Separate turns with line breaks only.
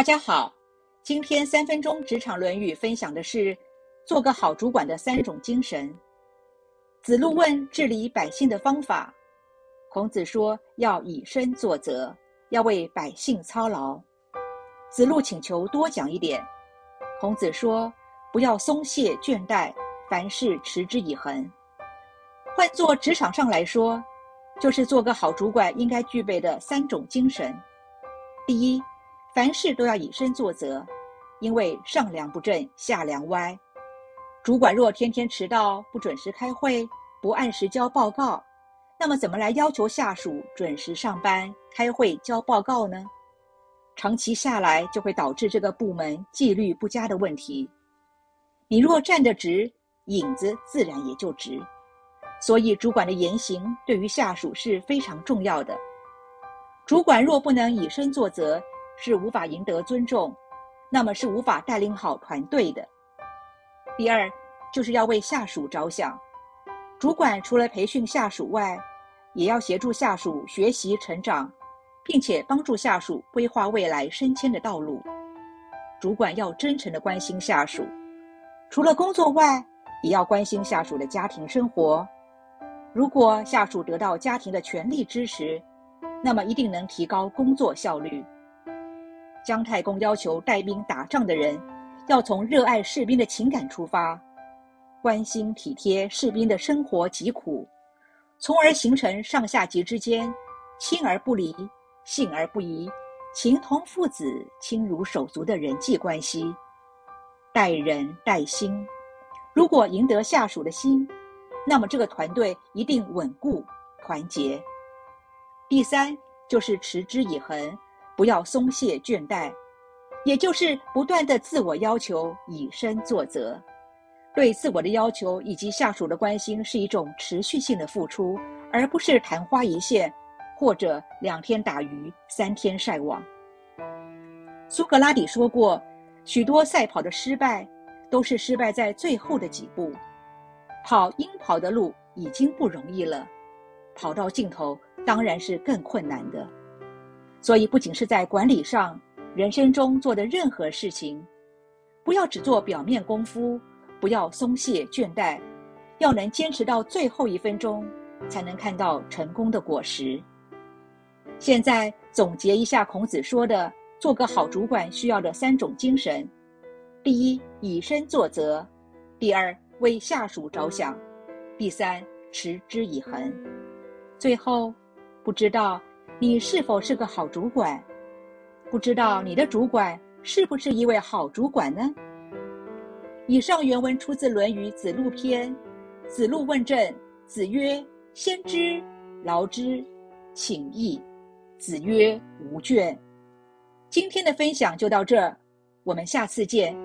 大家好，今天三分钟职场《论语》分享的是做个好主管的三种精神。子路问治理百姓的方法，孔子说要以身作则，要为百姓操劳。子路请求多讲一点，孔子说不要松懈倦怠，凡事持之以恒。换做职场上来说，就是做个好主管应该具备的三种精神。第一，凡事都要以身作则，因为上梁不正下梁歪。主管若天天迟到、不准时开会、不按时交报告，那么怎么来要求下属准时上班、开会、交报告呢？长期下来，就会导致这个部门纪律不佳的问题。你若站得直，影子自然也就直。所以，主管的言行对于下属是非常重要的。主管若不能以身作则，是无法赢得尊重，那么是无法带领好团队的。第二，就是要为下属着想。主管除了培训下属外，也要协助下属学习成长，并且帮助下属规划未来升迁的道路。主管要真诚的关心下属，除了工作外，也要关心下属的家庭生活。如果下属得到家庭的全力支持，那么一定能提高工作效率。姜太公要求带兵打仗的人，要从热爱士兵的情感出发，关心体贴士兵的生活疾苦，从而形成上下级之间亲而不离、信而不疑、情同父子、亲如手足的人际关系。待人待心，如果赢得下属的心。那么这个团队一定稳固团结。第三就是持之以恒，不要松懈倦怠，也就是不断的自我要求，以身作则。对自我的要求以及下属的关心是一种持续性的付出，而不是昙花一现，或者两天打鱼三天晒网。苏格拉底说过，许多赛跑的失败，都是失败在最后的几步。跑应跑的路已经不容易了，跑到尽头当然是更困难的。所以，不仅是在管理上，人生中做的任何事情，不要只做表面功夫，不要松懈倦怠，要能坚持到最后一分钟，才能看到成功的果实。现在总结一下孔子说的做个好主管需要的三种精神：第一，以身作则；第二，为下属着想，第三，持之以恒。最后，不知道你是否是个好主管？不知道你的主管是不是一位好主管呢？以上原文出自《论语·子路篇》。子路问政，子曰：“先知，劳之，请益。”子曰：“无倦。”今天的分享就到这儿，我们下次见。